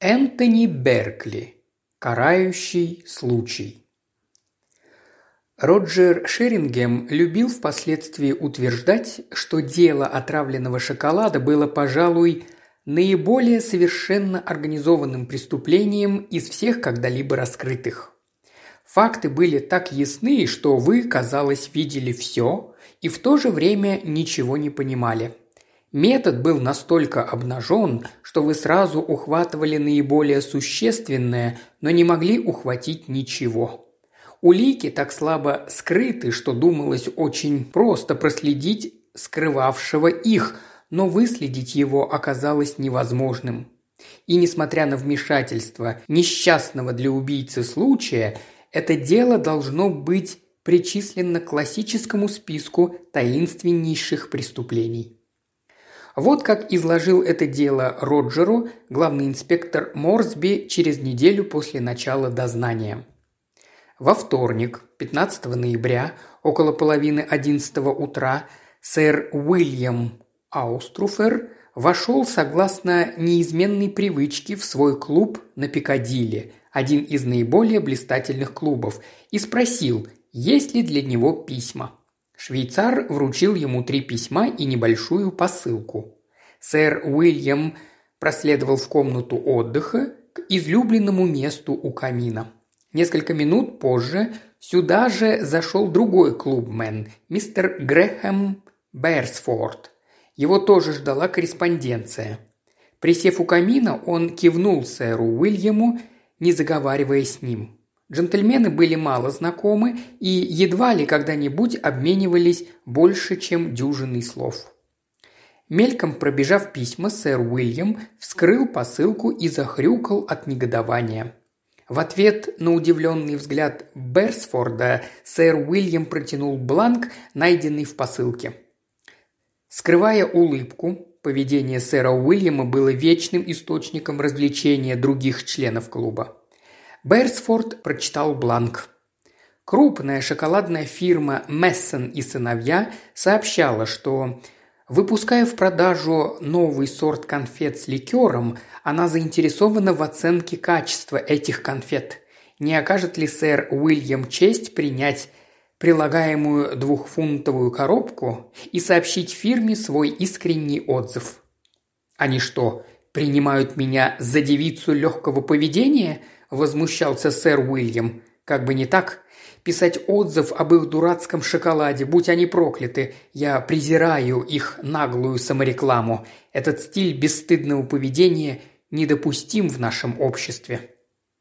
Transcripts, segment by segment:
Энтони Беркли. Карающий случай. Роджер Шерингем любил впоследствии утверждать, что дело отравленного шоколада было, пожалуй, наиболее совершенно организованным преступлением из всех когда-либо раскрытых. Факты были так ясны, что вы, казалось, видели все и в то же время ничего не понимали. Метод был настолько обнажен, что вы сразу ухватывали наиболее существенное, но не могли ухватить ничего. Улики так слабо скрыты, что думалось очень просто проследить скрывавшего их, но выследить его оказалось невозможным. И несмотря на вмешательство несчастного для убийцы случая, это дело должно быть причислено к классическому списку таинственнейших преступлений. Вот как изложил это дело Роджеру главный инспектор Морсби через неделю после начала дознания – во вторник, 15 ноября, около половины 11 утра, сэр Уильям Ауструфер вошел согласно неизменной привычке в свой клуб на Пикадилли, один из наиболее блистательных клубов, и спросил, есть ли для него письма. Швейцар вручил ему три письма и небольшую посылку. Сэр Уильям проследовал в комнату отдыха к излюбленному месту у камина – Несколько минут позже сюда же зашел другой клубмен, мистер Грэхэм Берсфорд. Его тоже ждала корреспонденция. Присев у камина, он кивнул сэру Уильяму, не заговаривая с ним. Джентльмены были мало знакомы и едва ли когда-нибудь обменивались больше, чем дюжиной слов. Мельком пробежав письма, сэр Уильям вскрыл посылку и захрюкал от негодования. В ответ на удивленный взгляд Берсфорда сэр Уильям протянул бланк, найденный в посылке. Скрывая улыбку, поведение сэра Уильяма было вечным источником развлечения других членов клуба. Берсфорд прочитал бланк. Крупная шоколадная фирма Мессон и сыновья сообщала, что Выпуская в продажу новый сорт конфет с ликером, она заинтересована в оценке качества этих конфет. Не окажет ли сэр Уильям честь принять прилагаемую двухфунтовую коробку и сообщить фирме свой искренний отзыв? «Они что, принимают меня за девицу легкого поведения?» – возмущался сэр Уильям. «Как бы не так, писать отзыв об их дурацком шоколаде, будь они прокляты. Я презираю их наглую саморекламу. Этот стиль бесстыдного поведения недопустим в нашем обществе».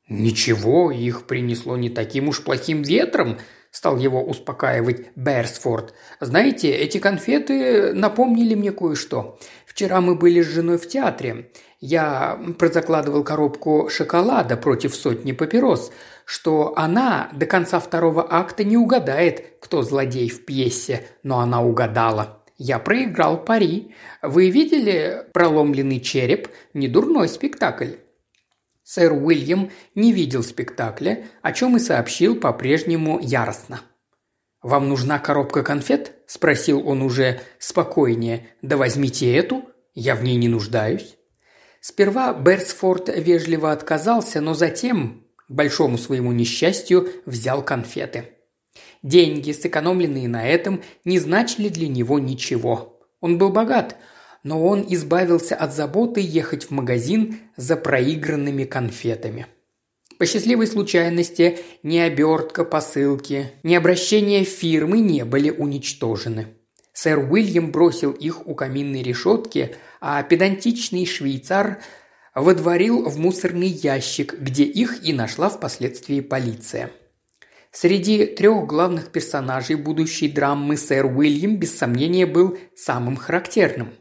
«Ничего, их принесло не таким уж плохим ветром», – стал его успокаивать Берсфорд. «Знаете, эти конфеты напомнили мне кое-что. Вчера мы были с женой в театре. Я прозакладывал коробку шоколада против сотни папирос что она до конца второго акта не угадает, кто злодей в пьесе, но она угадала. Я проиграл пари. Вы видели проломленный череп? Недурной спектакль. Сэр Уильям не видел спектакля, о чем и сообщил по-прежнему яростно. «Вам нужна коробка конфет?» – спросил он уже спокойнее. «Да возьмите эту, я в ней не нуждаюсь». Сперва Берсфорд вежливо отказался, но затем, к большому своему несчастью, взял конфеты. Деньги, сэкономленные на этом, не значили для него ничего. Он был богат, но он избавился от заботы ехать в магазин за проигранными конфетами. По счастливой случайности ни обертка посылки, ни обращение фирмы не были уничтожены. Сэр Уильям бросил их у каминной решетки, а педантичный швейцар водворил в мусорный ящик, где их и нашла впоследствии полиция. Среди трех главных персонажей будущей драмы сэр Уильям без сомнения был самым характерным.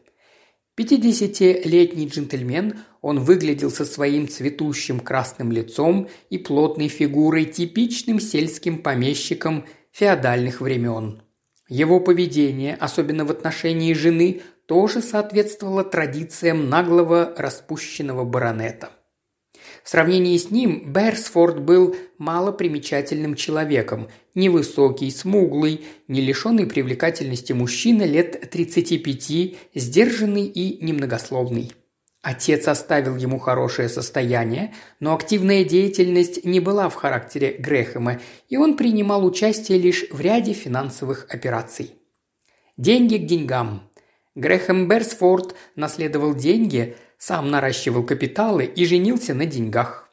Пятидесятилетний джентльмен, он выглядел со своим цветущим красным лицом и плотной фигурой типичным сельским помещиком феодальных времен. Его поведение, особенно в отношении жены, тоже соответствовало традициям наглого распущенного баронета. В сравнении с ним Берсфорд был малопримечательным человеком, невысокий, смуглый, не лишенный привлекательности мужчина лет 35, сдержанный и немногословный. Отец оставил ему хорошее состояние, но активная деятельность не была в характере Грэхэма, и он принимал участие лишь в ряде финансовых операций. Деньги к деньгам. Грэхэм Берсфорд наследовал деньги, сам наращивал капиталы и женился на деньгах.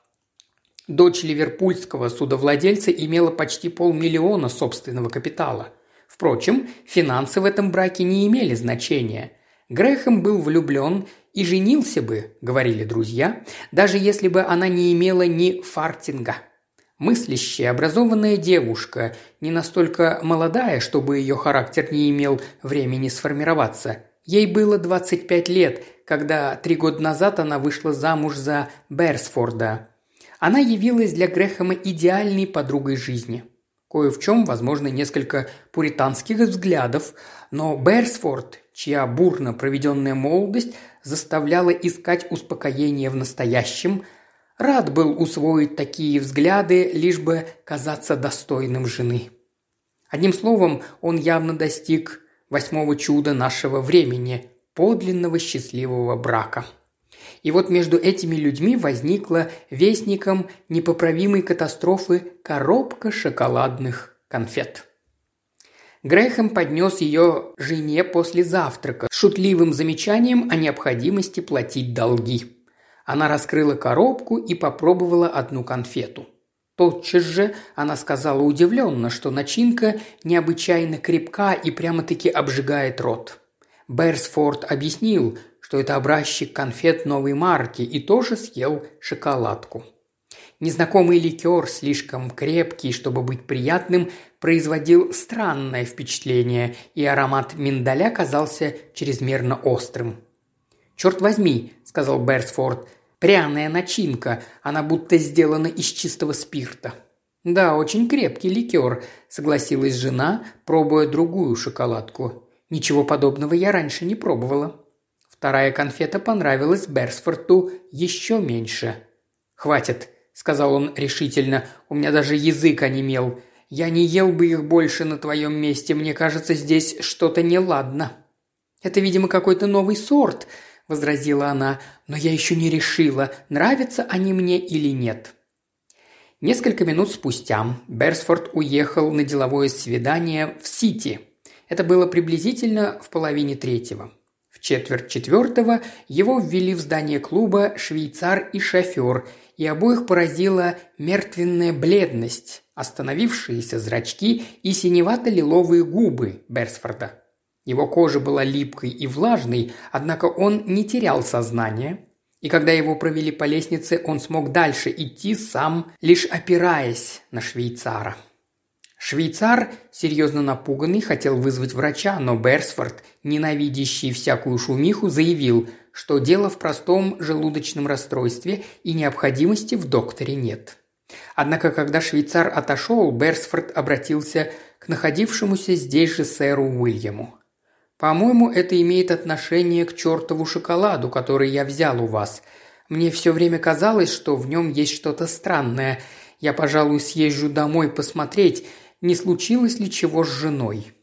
Дочь ливерпульского судовладельца имела почти полмиллиона собственного капитала. Впрочем, финансы в этом браке не имели значения. Грэхэм был влюблен и женился бы, говорили друзья, даже если бы она не имела ни фартинга. Мыслящая, образованная девушка, не настолько молодая, чтобы ее характер не имел времени сформироваться. Ей было 25 лет, когда три года назад она вышла замуж за Берсфорда. Она явилась для Грэхэма идеальной подругой жизни. Кое в чем, возможно, несколько пуританских взглядов, но Берсфорд, чья бурно проведенная молодость заставляла искать успокоение в настоящем, рад был усвоить такие взгляды, лишь бы казаться достойным жены. Одним словом, он явно достиг восьмого чуда нашего времени – подлинного счастливого брака. И вот между этими людьми возникла вестником непоправимой катастрофы коробка шоколадных конфет. Грэхэм поднес ее жене после завтрака с шутливым замечанием о необходимости платить долги. Она раскрыла коробку и попробовала одну конфету. Тотчас же она сказала удивленно, что начинка необычайно крепка и прямо-таки обжигает рот. Берсфорд объяснил, что это образчик конфет новой марки и тоже съел шоколадку. Незнакомый ликер, слишком крепкий, чтобы быть приятным, производил странное впечатление, и аромат миндаля казался чрезмерно острым. «Черт возьми», – сказал Берсфорд, – «пряная начинка, она будто сделана из чистого спирта». «Да, очень крепкий ликер», – согласилась жена, пробуя другую шоколадку. «Ничего подобного я раньше не пробовала». Вторая конфета понравилась Берсфорту еще меньше. «Хватит», – сказал он решительно. «У меня даже язык онемел. Я не ел бы их больше на твоем месте. Мне кажется, здесь что-то неладно». «Это, видимо, какой-то новый сорт», – возразила она. «Но я еще не решила, нравятся они мне или нет». Несколько минут спустя Берсфорд уехал на деловое свидание в Сити. Это было приблизительно в половине третьего четверть четвертого его ввели в здание клуба швейцар и шофер, и обоих поразила мертвенная бледность, остановившиеся зрачки и синевато-лиловые губы Берсфорда. Его кожа была липкой и влажной, однако он не терял сознание, и когда его провели по лестнице, он смог дальше идти сам, лишь опираясь на швейцара. Швейцар, серьезно напуганный, хотел вызвать врача, но Берсфорд, ненавидящий всякую шумиху, заявил, что дело в простом желудочном расстройстве и необходимости в докторе нет. Однако, когда швейцар отошел, Берсфорд обратился к находившемуся здесь же сэру Уильяму. «По-моему, это имеет отношение к чертову шоколаду, который я взял у вас. Мне все время казалось, что в нем есть что-то странное. Я, пожалуй, съезжу домой посмотреть, не случилось ли чего с женой.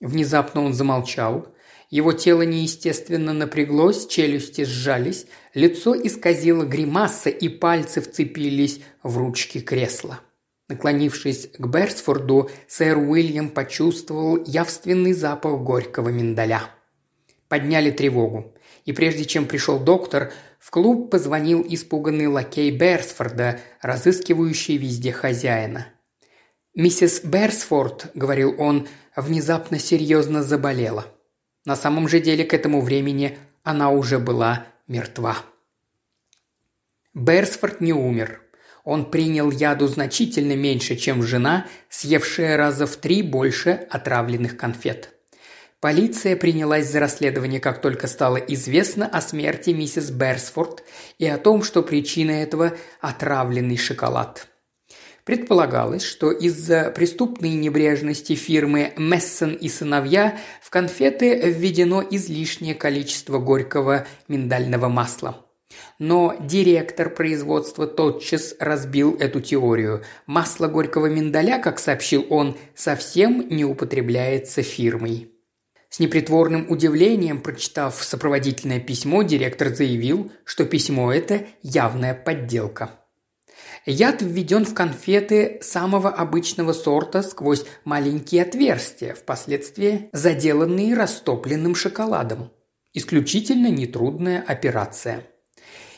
Внезапно он замолчал. Его тело неестественно напряглось, челюсти сжались, лицо исказило гримаса и пальцы вцепились в ручки кресла. Наклонившись к Берсфорду, сэр Уильям почувствовал явственный запах горького миндаля. Подняли тревогу. И прежде чем пришел доктор, в клуб позвонил испуганный лакей Берсфорда, разыскивающий везде хозяина – «Миссис Берсфорд», — говорил он, — внезапно серьезно заболела. На самом же деле к этому времени она уже была мертва. Берсфорд не умер. Он принял яду значительно меньше, чем жена, съевшая раза в три больше отравленных конфет. Полиция принялась за расследование, как только стало известно о смерти миссис Берсфорд и о том, что причина этого – отравленный шоколад. Предполагалось, что из-за преступной небрежности фирмы «Мессон и сыновья» в конфеты введено излишнее количество горького миндального масла. Но директор производства тотчас разбил эту теорию. Масло горького миндаля, как сообщил он, совсем не употребляется фирмой. С непритворным удивлением, прочитав сопроводительное письмо, директор заявил, что письмо это явная подделка. Яд введен в конфеты самого обычного сорта сквозь маленькие отверстия, впоследствии заделанные растопленным шоколадом. Исключительно нетрудная операция.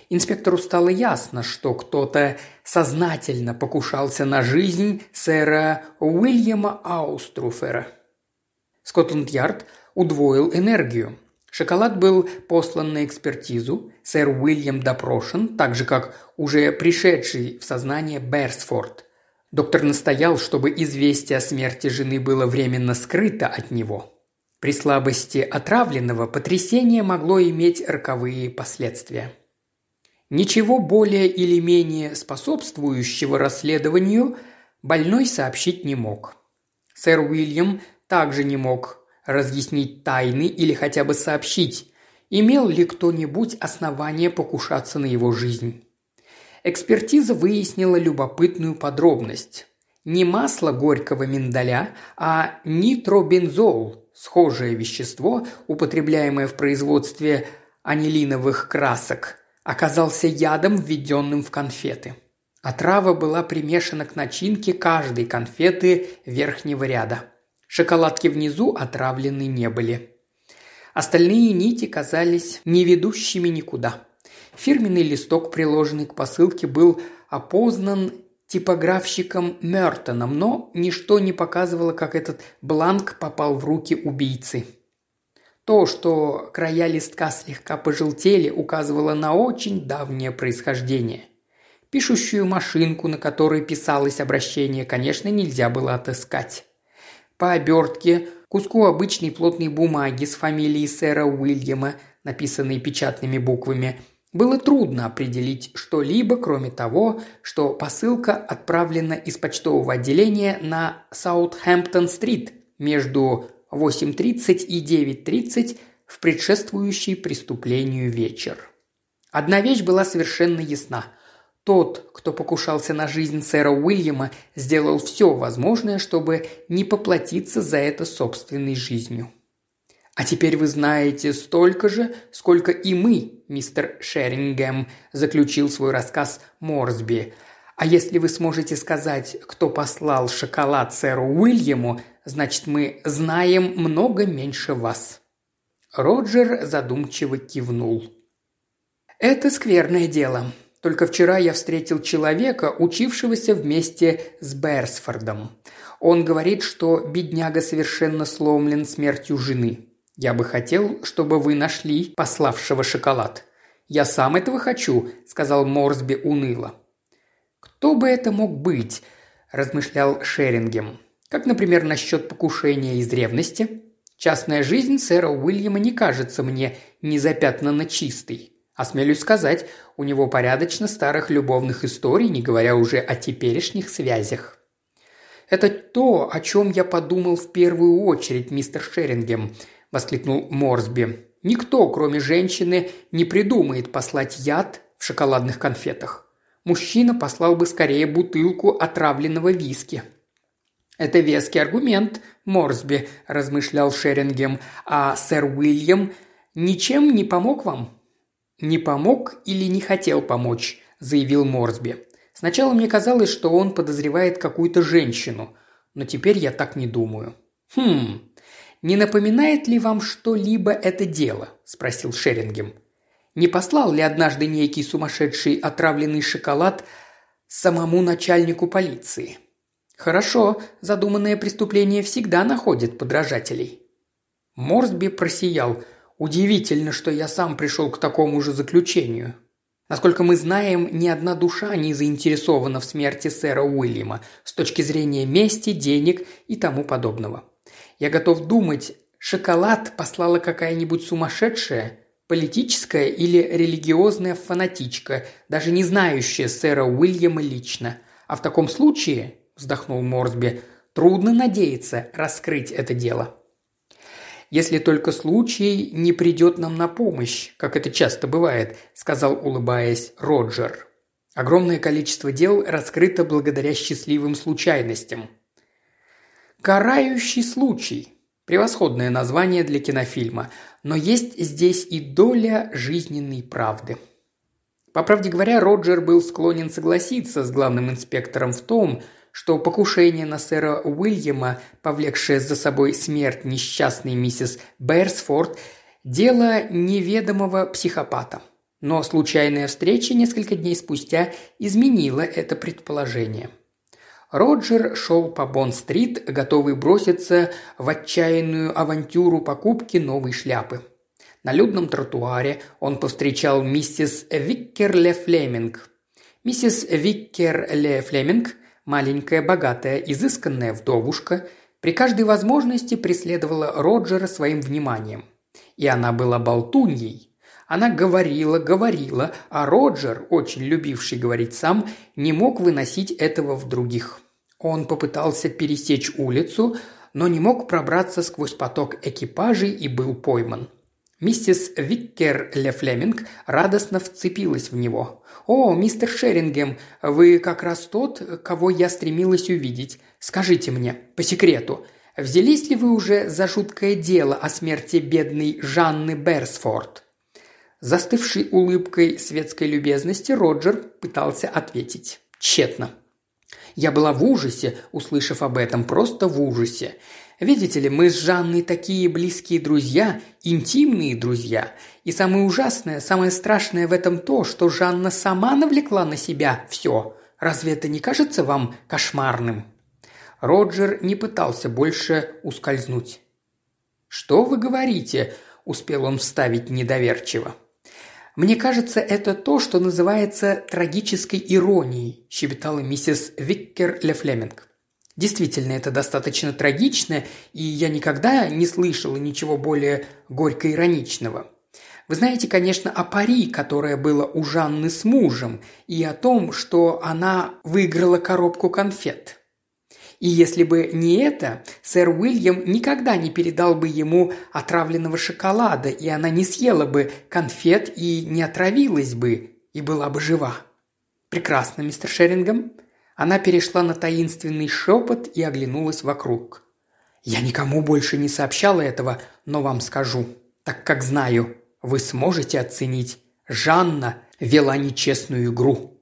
Инспектору стало ясно, что кто-то сознательно покушался на жизнь сэра Уильяма Ауструфера. Скотланд-Ярд удвоил энергию. Шоколад был послан на экспертизу, сэр Уильям допрошен, так же как уже пришедший в сознание Берсфорд. Доктор настоял, чтобы известие о смерти жены было временно скрыто от него. При слабости отравленного потрясение могло иметь роковые последствия. Ничего более или менее способствующего расследованию больной сообщить не мог. Сэр Уильям также не мог разъяснить тайны или хотя бы сообщить, имел ли кто-нибудь основание покушаться на его жизнь. Экспертиза выяснила любопытную подробность. Не масло горького миндаля, а нитробензол, схожее вещество, употребляемое в производстве анилиновых красок, оказался ядом, введенным в конфеты. Отрава была примешана к начинке каждой конфеты верхнего ряда. Шоколадки внизу отравлены не были. Остальные нити казались не ведущими никуда. Фирменный листок, приложенный к посылке, был опознан типографщиком Мертоном, но ничто не показывало, как этот бланк попал в руки убийцы. То, что края листка слегка пожелтели, указывало на очень давнее происхождение. Пишущую машинку, на которой писалось обращение, конечно, нельзя было отыскать. По обертке, куску обычной плотной бумаги с фамилией сэра Уильяма, написанной печатными буквами, было трудно определить что-либо, кроме того, что посылка отправлена из почтового отделения на Саутхэмптон-стрит между 8.30 и 9.30 в предшествующий преступлению вечер. Одна вещь была совершенно ясна – тот, кто покушался на жизнь сэра Уильяма, сделал все возможное, чтобы не поплатиться за это собственной жизнью. А теперь вы знаете столько же, сколько и мы, мистер Шерингем, заключил свой рассказ Морсби. А если вы сможете сказать, кто послал шоколад сэру Уильяму, значит мы знаем много меньше вас. Роджер задумчиво кивнул. Это скверное дело. Только вчера я встретил человека, учившегося вместе с Берсфордом. Он говорит, что бедняга совершенно сломлен смертью жены. Я бы хотел, чтобы вы нашли пославшего шоколад. Я сам этого хочу», – сказал Морсби уныло. «Кто бы это мог быть?» – размышлял Шерингем. «Как, например, насчет покушения из ревности? Частная жизнь сэра Уильяма не кажется мне незапятнанно чистой. Осмелюсь сказать, у него порядочно старых любовных историй, не говоря уже о теперешних связях. «Это то, о чем я подумал в первую очередь, мистер Шерингем», – воскликнул Морсби. «Никто, кроме женщины, не придумает послать яд в шоколадных конфетах. Мужчина послал бы скорее бутылку отравленного виски». «Это веский аргумент, Морсби», – размышлял Шерингем. «А сэр Уильям ничем не помог вам?» «Не помог или не хотел помочь», – заявил Морсби. «Сначала мне казалось, что он подозревает какую-то женщину, но теперь я так не думаю». «Хм, не напоминает ли вам что-либо это дело?» – спросил Шерингем. «Не послал ли однажды некий сумасшедший отравленный шоколад самому начальнику полиции?» «Хорошо, задуманное преступление всегда находит подражателей». Морсби просиял – Удивительно, что я сам пришел к такому же заключению. Насколько мы знаем, ни одна душа не заинтересована в смерти сэра Уильяма с точки зрения мести, денег и тому подобного. Я готов думать, шоколад послала какая-нибудь сумасшедшая, политическая или религиозная фанатичка, даже не знающая сэра Уильяма лично. А в таком случае, вздохнул Морсби, трудно надеяться раскрыть это дело если только случай не придет нам на помощь, как это часто бывает», – сказал, улыбаясь, Роджер. Огромное количество дел раскрыто благодаря счастливым случайностям. «Карающий случай», – Превосходное название для кинофильма, но есть здесь и доля жизненной правды. По правде говоря, Роджер был склонен согласиться с главным инспектором в том, что покушение на сэра Уильяма, повлекшее за собой смерть несчастной миссис Берсфорд, дело неведомого психопата. Но случайная встреча несколько дней спустя изменила это предположение. Роджер шел по Бонн-стрит, готовый броситься в отчаянную авантюру покупки новой шляпы. На людном тротуаре он повстречал миссис Виккерле Флеминг. Миссис Виккерле Флеминг, маленькая, богатая, изысканная вдовушка, при каждой возможности преследовала Роджера своим вниманием. И она была болтуньей – она говорила, говорила, а Роджер, очень любивший говорить сам, не мог выносить этого в других. Он попытался пересечь улицу, но не мог пробраться сквозь поток экипажей и был пойман. Миссис Виккер Ле Флеминг радостно вцепилась в него. «О, мистер Шерингем, вы как раз тот, кого я стремилась увидеть. Скажите мне, по секрету, взялись ли вы уже за жуткое дело о смерти бедной Жанны Берсфорд?» Застывшей улыбкой светской любезности Роджер пытался ответить. Тщетно. Я была в ужасе, услышав об этом, просто в ужасе. Видите ли, мы с Жанной такие близкие друзья, интимные друзья. И самое ужасное, самое страшное в этом то, что Жанна сама навлекла на себя все. Разве это не кажется вам кошмарным?» Роджер не пытался больше ускользнуть. «Что вы говорите?» – успел он вставить недоверчиво. «Мне кажется, это то, что называется трагической иронией», – щебетала миссис Виккер Ле Флеминг. Действительно, это достаточно трагично, и я никогда не слышала ничего более горько-ироничного. Вы знаете, конечно, о пари, которое было у Жанны с мужем, и о том, что она выиграла коробку конфет – и если бы не это, сэр Уильям никогда не передал бы ему отравленного шоколада, и она не съела бы конфет и не отравилась бы, и была бы жива. Прекрасно, мистер Шерингем. Она перешла на таинственный шепот и оглянулась вокруг. «Я никому больше не сообщала этого, но вам скажу, так как знаю, вы сможете оценить. Жанна вела нечестную игру».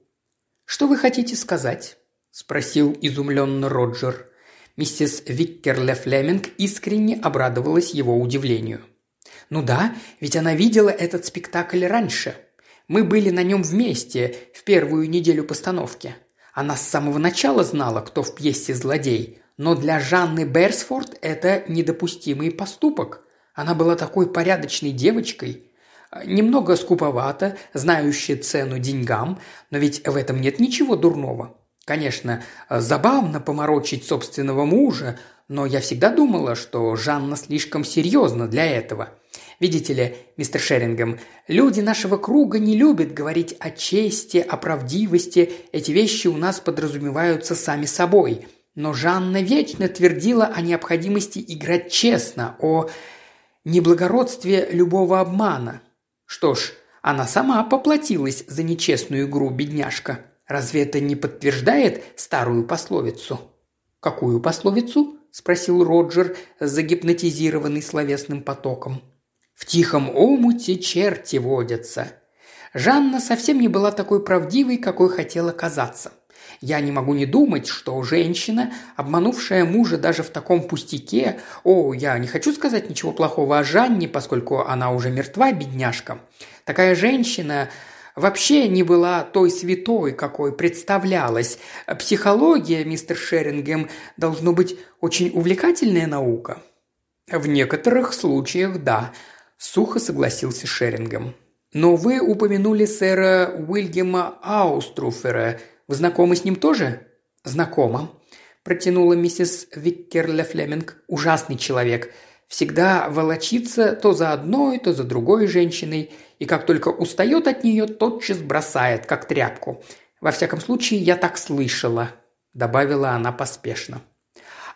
«Что вы хотите сказать?» – спросил изумленно Роджер. Миссис Виккерле Флеминг искренне обрадовалась его удивлению. «Ну да, ведь она видела этот спектакль раньше. Мы были на нем вместе в первую неделю постановки. Она с самого начала знала, кто в пьесе злодей, но для Жанны Берсфорд это недопустимый поступок. Она была такой порядочной девочкой, немного скуповата, знающая цену деньгам, но ведь в этом нет ничего дурного. Конечно, забавно поморочить собственного мужа, но я всегда думала, что Жанна слишком серьезна для этого. Видите ли, мистер Шерингем, люди нашего круга не любят говорить о чести, о правдивости. Эти вещи у нас подразумеваются сами собой. Но Жанна вечно твердила о необходимости играть честно, о неблагородстве любого обмана. Что ж, она сама поплатилась за нечестную игру, бедняжка. Разве это не подтверждает старую пословицу?» «Какую пословицу?» – спросил Роджер, загипнотизированный словесным потоком. «В тихом омуте черти водятся». Жанна совсем не была такой правдивой, какой хотела казаться. Я не могу не думать, что женщина, обманувшая мужа даже в таком пустяке, о, я не хочу сказать ничего плохого о Жанне, поскольку она уже мертва, бедняжка, такая женщина вообще не была той святой, какой представлялась. Психология, мистер Шерингем, должно быть очень увлекательная наука». «В некоторых случаях, да», – сухо согласился Шерингем. «Но вы упомянули сэра Уильяма Ауструфера. Вы знакомы с ним тоже?» «Знакома», – протянула миссис Виккерле Флеминг. «Ужасный человек. Всегда волочится то за одной, то за другой женщиной – и как только устает от нее, тотчас бросает, как тряпку. Во всяком случае, я так слышала», – добавила она поспешно.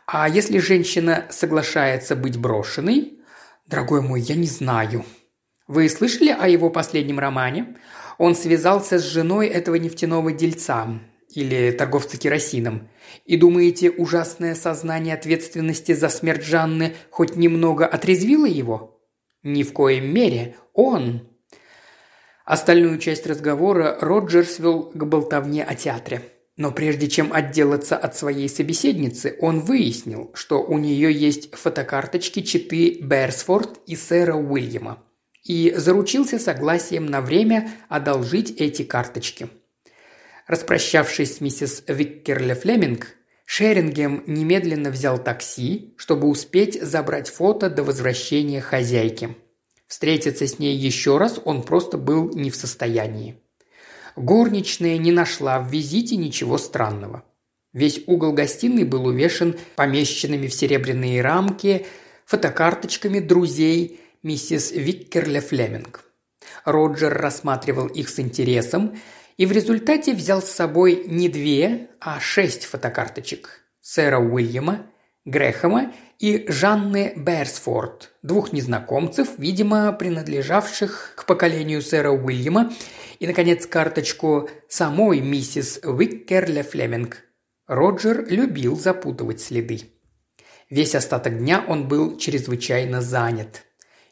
«А если женщина соглашается быть брошенной?» «Дорогой мой, я не знаю». «Вы слышали о его последнем романе?» Он связался с женой этого нефтяного дельца. или торговца керосином. И думаете, ужасное сознание ответственности за смерть Жанны хоть немного отрезвило его? Ни в коем мере. Он... Остальную часть разговора Роджер свел к болтовне о театре. Но прежде чем отделаться от своей собеседницы, он выяснил, что у нее есть фотокарточки читы Берсфорд и сэра Уильяма. И заручился согласием на время одолжить эти карточки. Распрощавшись с миссис Виккерле Флеминг, Шерингем немедленно взял такси, чтобы успеть забрать фото до возвращения хозяйки. Встретиться с ней еще раз он просто был не в состоянии. Горничная не нашла в визите ничего странного. Весь угол гостиной был увешан помещенными в серебряные рамки фотокарточками друзей миссис Виккерле Флеминг. Роджер рассматривал их с интересом и в результате взял с собой не две, а шесть фотокарточек сэра Уильяма, Грэхэма и Жанны Берсфорд, двух незнакомцев, видимо, принадлежавших к поколению сэра Уильяма и, наконец, карточку самой миссис Уиккерле Флеминг. Роджер любил запутывать следы. Весь остаток дня он был чрезвычайно занят.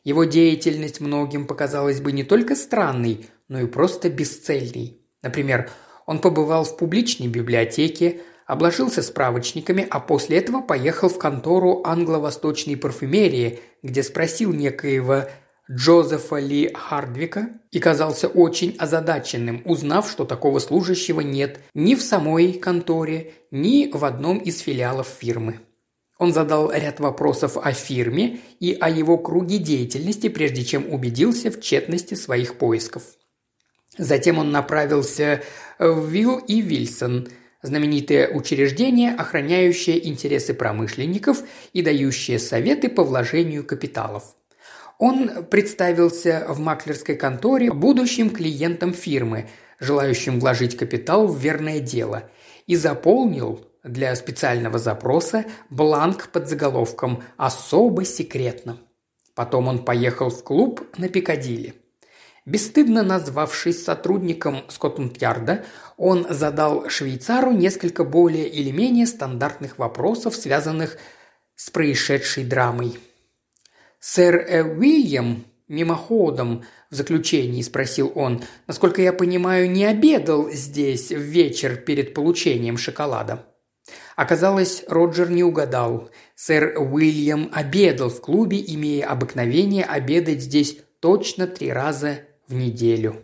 Его деятельность многим показалась бы не только странной, но и просто бесцельной. Например, он побывал в публичной библиотеке, обложился справочниками, а после этого поехал в контору англо-восточной парфюмерии, где спросил некоего Джозефа Ли Хардвика и казался очень озадаченным, узнав, что такого служащего нет ни в самой конторе, ни в одном из филиалов фирмы. Он задал ряд вопросов о фирме и о его круге деятельности, прежде чем убедился в тщетности своих поисков. Затем он направился в Вилл и Вильсон, знаменитое учреждение, охраняющее интересы промышленников и дающее советы по вложению капиталов – он представился в маклерской конторе будущим клиентом фирмы, желающим вложить капитал в верное дело, и заполнил для специального запроса бланк под заголовком «Особо секретно». Потом он поехал в клуб на Пикадилли. Бесстыдно назвавшись сотрудником Скотланд-Ярда, он задал швейцару несколько более или менее стандартных вопросов, связанных с происшедшей драмой – «Сэр э, Уильям мимоходом в заключении спросил он, насколько я понимаю, не обедал здесь в вечер перед получением шоколада. Оказалось, Роджер не угадал. Сэр Уильям обедал в клубе, имея обыкновение обедать здесь точно три раза в неделю.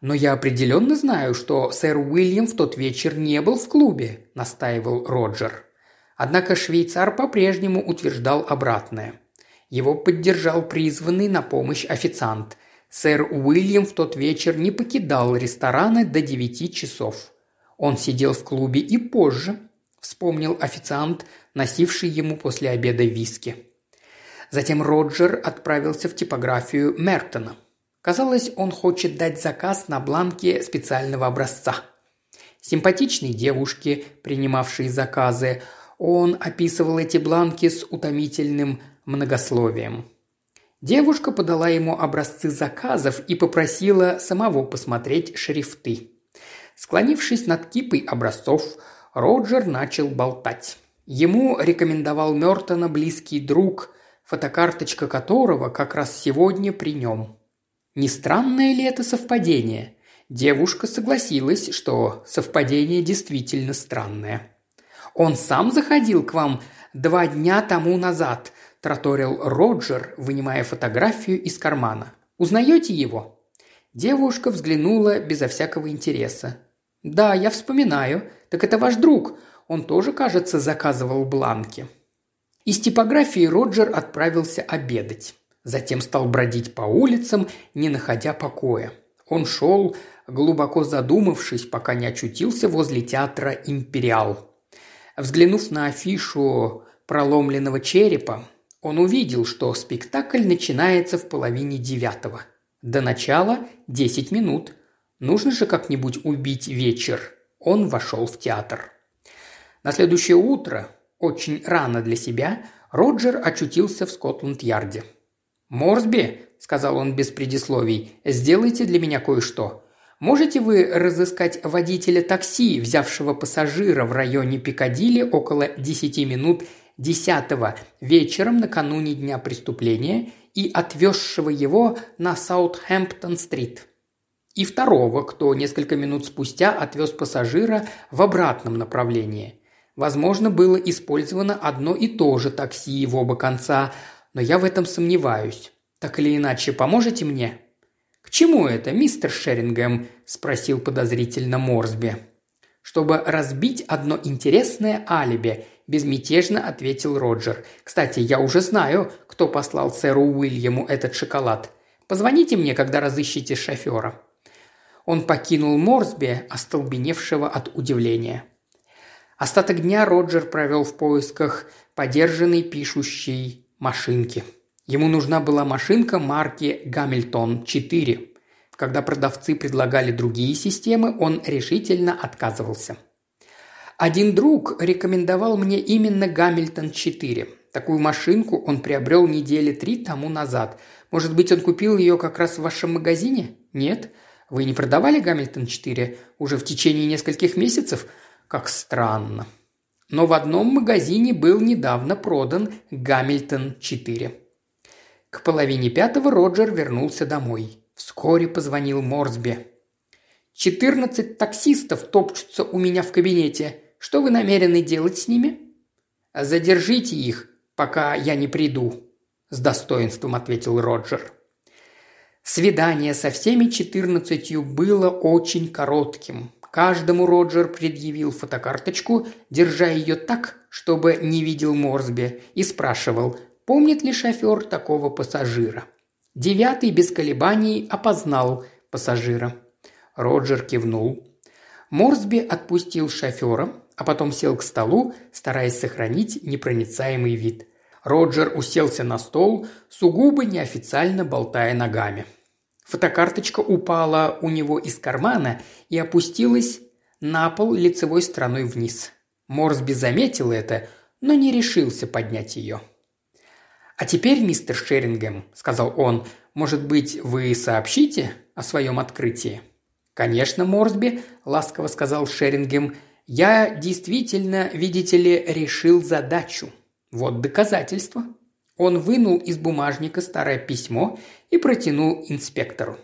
«Но я определенно знаю, что сэр Уильям в тот вечер не был в клубе», – настаивал Роджер. Однако швейцар по-прежнему утверждал обратное – его поддержал призванный на помощь официант. Сэр Уильям в тот вечер не покидал рестораны до девяти часов. Он сидел в клубе и позже, вспомнил официант, носивший ему после обеда виски. Затем Роджер отправился в типографию Мертона. Казалось, он хочет дать заказ на бланке специального образца. Симпатичные девушки, принимавшие заказы, он описывал эти бланки с утомительным многословием. Девушка подала ему образцы заказов и попросила самого посмотреть шрифты. Склонившись над кипой образцов, Роджер начал болтать. Ему рекомендовал Мертона близкий друг, фотокарточка которого как раз сегодня при нем. Не странное ли это совпадение? Девушка согласилась, что совпадение действительно странное. «Он сам заходил к вам два дня тому назад», – траторил Роджер, вынимая фотографию из кармана. «Узнаете его?» Девушка взглянула безо всякого интереса. «Да, я вспоминаю. Так это ваш друг. Он тоже, кажется, заказывал бланки». Из типографии Роджер отправился обедать. Затем стал бродить по улицам, не находя покоя. Он шел, глубоко задумавшись, пока не очутился возле театра «Империал». Взглянув на афишу проломленного черепа, он увидел, что спектакль начинается в половине девятого. До начала десять минут. Нужно же как-нибудь убить вечер. Он вошел в театр. На следующее утро, очень рано для себя, Роджер очутился в Скотланд-Ярде. «Морсби», – сказал он без предисловий, – «сделайте для меня кое-что. Можете вы разыскать водителя такси, взявшего пассажира в районе Пикадилли около 10 минут 10 вечером накануне дня преступления и отвезшего его на Саутхэмптон-стрит? И второго, кто несколько минут спустя отвез пассажира в обратном направлении. Возможно, было использовано одно и то же такси в оба конца, но я в этом сомневаюсь. Так или иначе, поможете мне?» «К чему это, мистер Шерингем?» – спросил подозрительно Морсби. «Чтобы разбить одно интересное алиби», – безмятежно ответил Роджер. «Кстати, я уже знаю, кто послал сэру Уильяму этот шоколад. Позвоните мне, когда разыщете шофера». Он покинул Морсби, остолбеневшего от удивления. Остаток дня Роджер провел в поисках подержанной пишущей машинки – Ему нужна была машинка марки «Гамильтон 4». Когда продавцы предлагали другие системы, он решительно отказывался. Один друг рекомендовал мне именно «Гамильтон 4». Такую машинку он приобрел недели три тому назад. Может быть, он купил ее как раз в вашем магазине? Нет? Вы не продавали «Гамильтон 4» уже в течение нескольких месяцев? Как странно. Но в одном магазине был недавно продан «Гамильтон 4». К половине пятого Роджер вернулся домой. Вскоре позвонил Морсби. «Четырнадцать таксистов топчутся у меня в кабинете. Что вы намерены делать с ними?» «Задержите их, пока я не приду», – с достоинством ответил Роджер. Свидание со всеми четырнадцатью было очень коротким. Каждому Роджер предъявил фотокарточку, держа ее так, чтобы не видел Морсби, и спрашивал, Помнит ли шофер такого пассажира? Девятый без колебаний опознал пассажира. Роджер кивнул. Морсби отпустил шофера, а потом сел к столу, стараясь сохранить непроницаемый вид. Роджер уселся на стол, сугубо неофициально болтая ногами. Фотокарточка упала у него из кармана и опустилась на пол лицевой стороной вниз. Морсби заметил это, но не решился поднять ее. «А теперь, мистер Шерингем», – сказал он, – «может быть, вы сообщите о своем открытии?» «Конечно, Морсби», – ласково сказал Шерингем, – «я действительно, видите ли, решил задачу. Вот доказательство». Он вынул из бумажника старое письмо и протянул инспектору.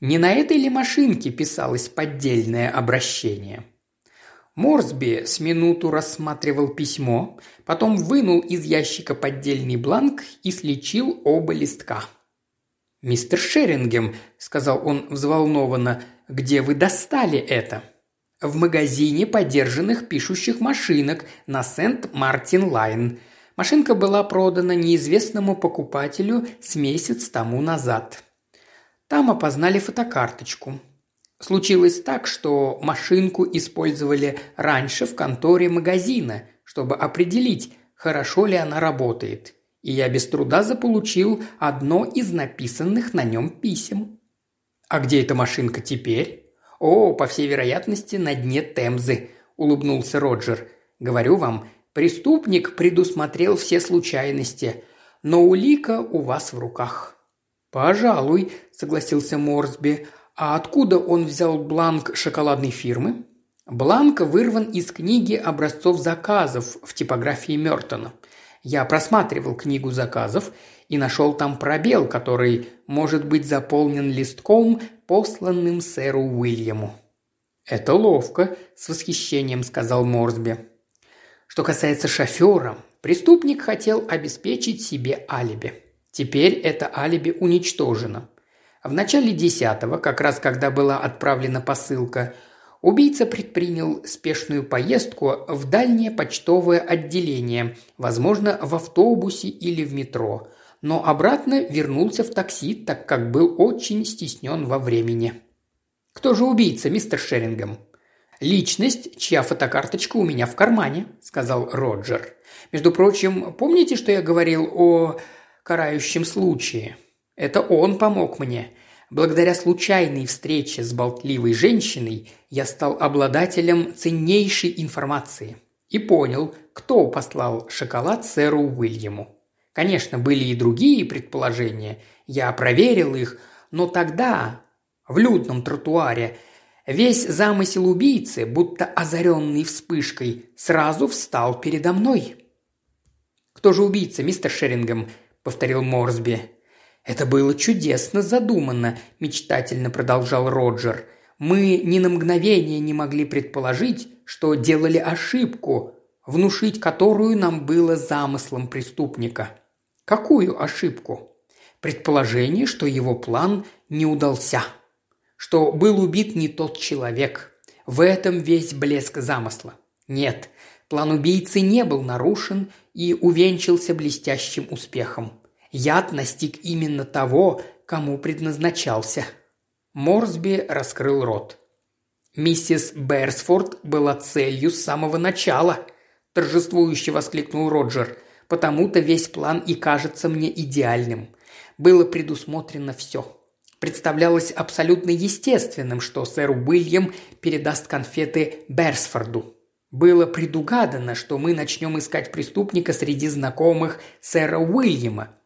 Не на этой ли машинке писалось поддельное обращение – Морсби с минуту рассматривал письмо, потом вынул из ящика поддельный бланк и слечил оба листка. «Мистер Шерингем», – сказал он взволнованно, – «где вы достали это?» «В магазине подержанных пишущих машинок на Сент-Мартин-Лайн. Машинка была продана неизвестному покупателю с месяц тому назад. Там опознали фотокарточку. Случилось так, что машинку использовали раньше в конторе магазина, чтобы определить, хорошо ли она работает. И я без труда заполучил одно из написанных на нем писем. А где эта машинка теперь? О, по всей вероятности, на дне Темзы, улыбнулся Роджер. Говорю вам, преступник предусмотрел все случайности, но улика у вас в руках. «Пожалуй», – согласился Морсби, а откуда он взял бланк шоколадной фирмы? Бланк вырван из книги образцов заказов в типографии Мертона. Я просматривал книгу заказов и нашел там пробел, который может быть заполнен листком, посланным сэру Уильяму. «Это ловко», – с восхищением сказал Морсби. Что касается шофера, преступник хотел обеспечить себе алиби. Теперь это алиби уничтожено. В начале десятого, как раз когда была отправлена посылка, убийца предпринял спешную поездку в дальнее почтовое отделение, возможно, в автобусе или в метро, но обратно вернулся в такси, так как был очень стеснен во времени. «Кто же убийца, мистер Шерингем?» «Личность, чья фотокарточка у меня в кармане», – сказал Роджер. «Между прочим, помните, что я говорил о карающем случае?» Это он помог мне. Благодаря случайной встрече с болтливой женщиной я стал обладателем ценнейшей информации и понял, кто послал шоколад сэру Уильяму. Конечно, были и другие предположения, я проверил их, но тогда, в людном тротуаре. Весь замысел убийцы, будто озаренный вспышкой, сразу встал передо мной. «Кто же убийца, мистер Шерингем?» – повторил Морсби. «Это было чудесно задумано», – мечтательно продолжал Роджер. «Мы ни на мгновение не могли предположить, что делали ошибку, внушить которую нам было замыслом преступника». «Какую ошибку?» «Предположение, что его план не удался» что был убит не тот человек. В этом весь блеск замысла. Нет, план убийцы не был нарушен и увенчался блестящим успехом. Яд настиг именно того, кому предназначался. Морсби раскрыл рот. «Миссис Берсфорд была целью с самого начала», – торжествующе воскликнул Роджер. «Потому-то весь план и кажется мне идеальным. Было предусмотрено все представлялось абсолютно естественным, что сэр Уильям передаст конфеты Берсфорду. Было предугадано, что мы начнем искать преступника среди знакомых сэра Уильяма,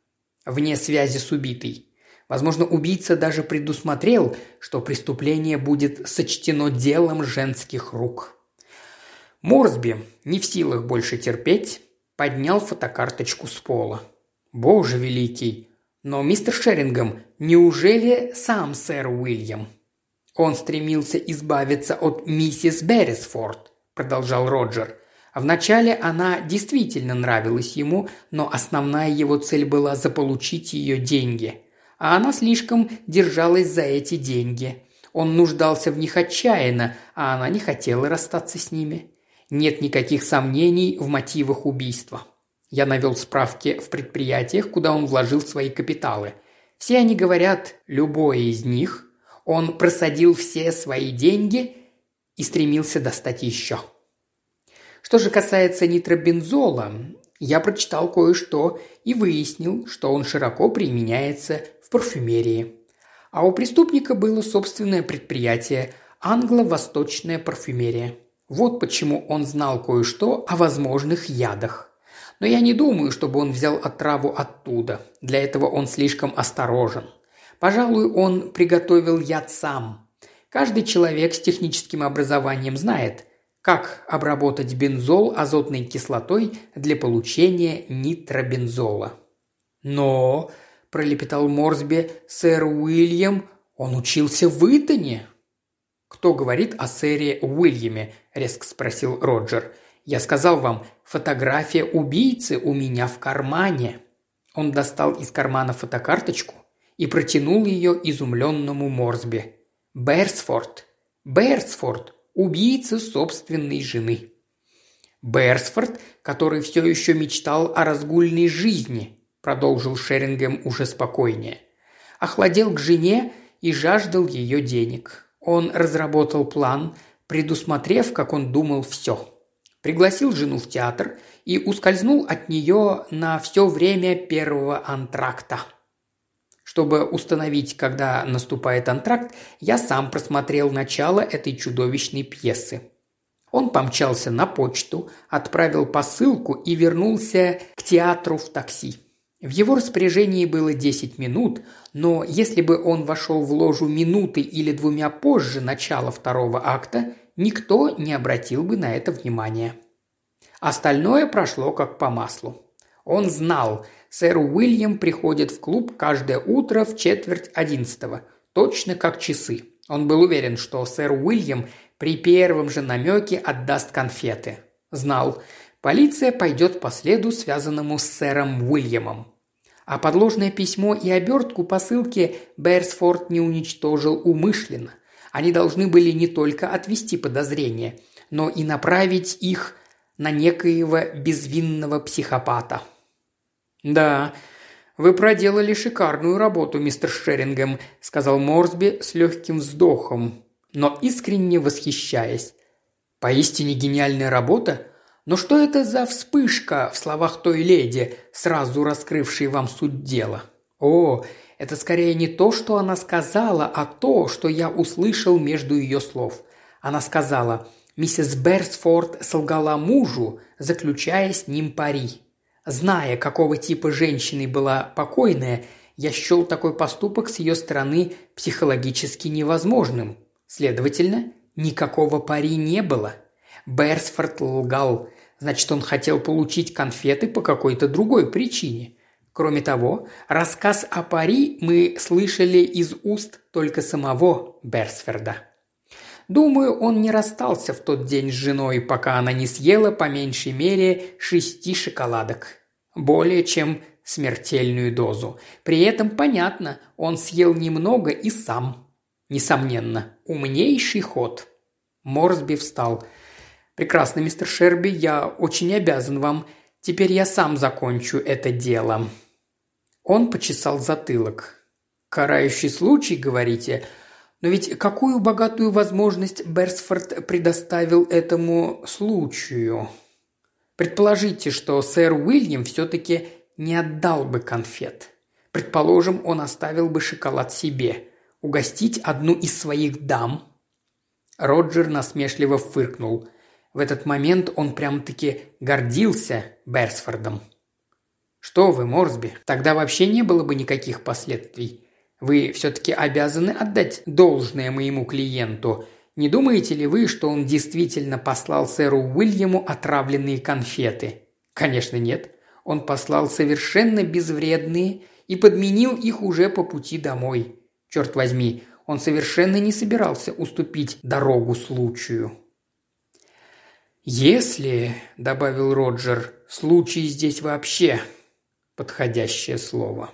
вне связи с убитой. Возможно, убийца даже предусмотрел, что преступление будет сочтено делом женских рук. Морсби, не в силах больше терпеть, поднял фотокарточку с пола. «Боже великий!» Но, мистер Шерингом, неужели сам сэр Уильям? Он стремился избавиться от миссис Беррисфорд, продолжал Роджер. Вначале она действительно нравилась ему, но основная его цель была заполучить ее деньги. А она слишком держалась за эти деньги. Он нуждался в них отчаянно, а она не хотела расстаться с ними. Нет никаких сомнений в мотивах убийства. Я навел справки в предприятиях, куда он вложил свои капиталы. Все они говорят, любое из них, он просадил все свои деньги и стремился достать еще. Что же касается нитробензола, я прочитал кое-что и выяснил, что он широко применяется в парфюмерии. А у преступника было собственное предприятие – англо-восточная парфюмерия. Вот почему он знал кое-что о возможных ядах. Но я не думаю, чтобы он взял отраву оттуда. Для этого он слишком осторожен. Пожалуй, он приготовил яд сам. Каждый человек с техническим образованием знает, как обработать бензол азотной кислотой для получения нитробензола. «Но», – пролепетал Морсби, – «сэр Уильям, он учился в Итоне». «Кто говорит о сэре Уильяме?» – резко спросил Роджер. Я сказал вам, фотография убийцы у меня в кармане». Он достал из кармана фотокарточку и протянул ее изумленному Морсби. «Берсфорд! Берсфорд! Убийца собственной жены!» «Берсфорд, который все еще мечтал о разгульной жизни», – продолжил Шерингем уже спокойнее. Охладел к жене и жаждал ее денег. Он разработал план, предусмотрев, как он думал, все – пригласил жену в театр и ускользнул от нее на все время первого антракта. Чтобы установить, когда наступает антракт, я сам просмотрел начало этой чудовищной пьесы. Он помчался на почту, отправил посылку и вернулся к театру в такси. В его распоряжении было 10 минут, но если бы он вошел в ложу минуты или двумя позже начала второго акта, никто не обратил бы на это внимания. Остальное прошло как по маслу. Он знал, сэр Уильям приходит в клуб каждое утро в четверть одиннадцатого, точно как часы. Он был уверен, что сэр Уильям при первом же намеке отдаст конфеты. Знал, полиция пойдет по следу, связанному с сэром Уильямом. А подложное письмо и обертку посылки Берсфорд не уничтожил умышленно. Они должны были не только отвести подозрения, но и направить их на некоего безвинного психопата. «Да, вы проделали шикарную работу, мистер Шерингем», – сказал Морсби с легким вздохом, но искренне восхищаясь. «Поистине гениальная работа? Но что это за вспышка в словах той леди, сразу раскрывшей вам суть дела? О, это скорее не то, что она сказала, а то, что я услышал между ее слов. Она сказала, миссис Берсфорд солгала мужу, заключая с ним пари. Зная, какого типа женщиной была покойная, я счел такой поступок с ее стороны психологически невозможным. Следовательно, никакого пари не было. Берсфорд лгал, значит, он хотел получить конфеты по какой-то другой причине. Кроме того, рассказ о пари мы слышали из уст только самого Берсфорда. Думаю, он не расстался в тот день с женой, пока она не съела по меньшей мере шести шоколадок. Более чем смертельную дозу. При этом, понятно, он съел немного и сам. Несомненно, умнейший ход. Морсби встал. «Прекрасно, мистер Шерби, я очень обязан вам. Теперь я сам закончу это дело». Он почесал затылок. «Карающий случай, говорите? Но ведь какую богатую возможность Берсфорд предоставил этому случаю?» Предположите, что сэр Уильям все-таки не отдал бы конфет. Предположим, он оставил бы шоколад себе. Угостить одну из своих дам? Роджер насмешливо фыркнул. В этот момент он прям-таки гордился Берсфордом. «Что вы, Морсби, тогда вообще не было бы никаких последствий. Вы все-таки обязаны отдать должное моему клиенту. Не думаете ли вы, что он действительно послал сэру Уильяму отравленные конфеты?» «Конечно нет. Он послал совершенно безвредные и подменил их уже по пути домой. Черт возьми, он совершенно не собирался уступить дорогу случаю. «Если», – добавил Роджер, – «случай здесь вообще подходящее слово».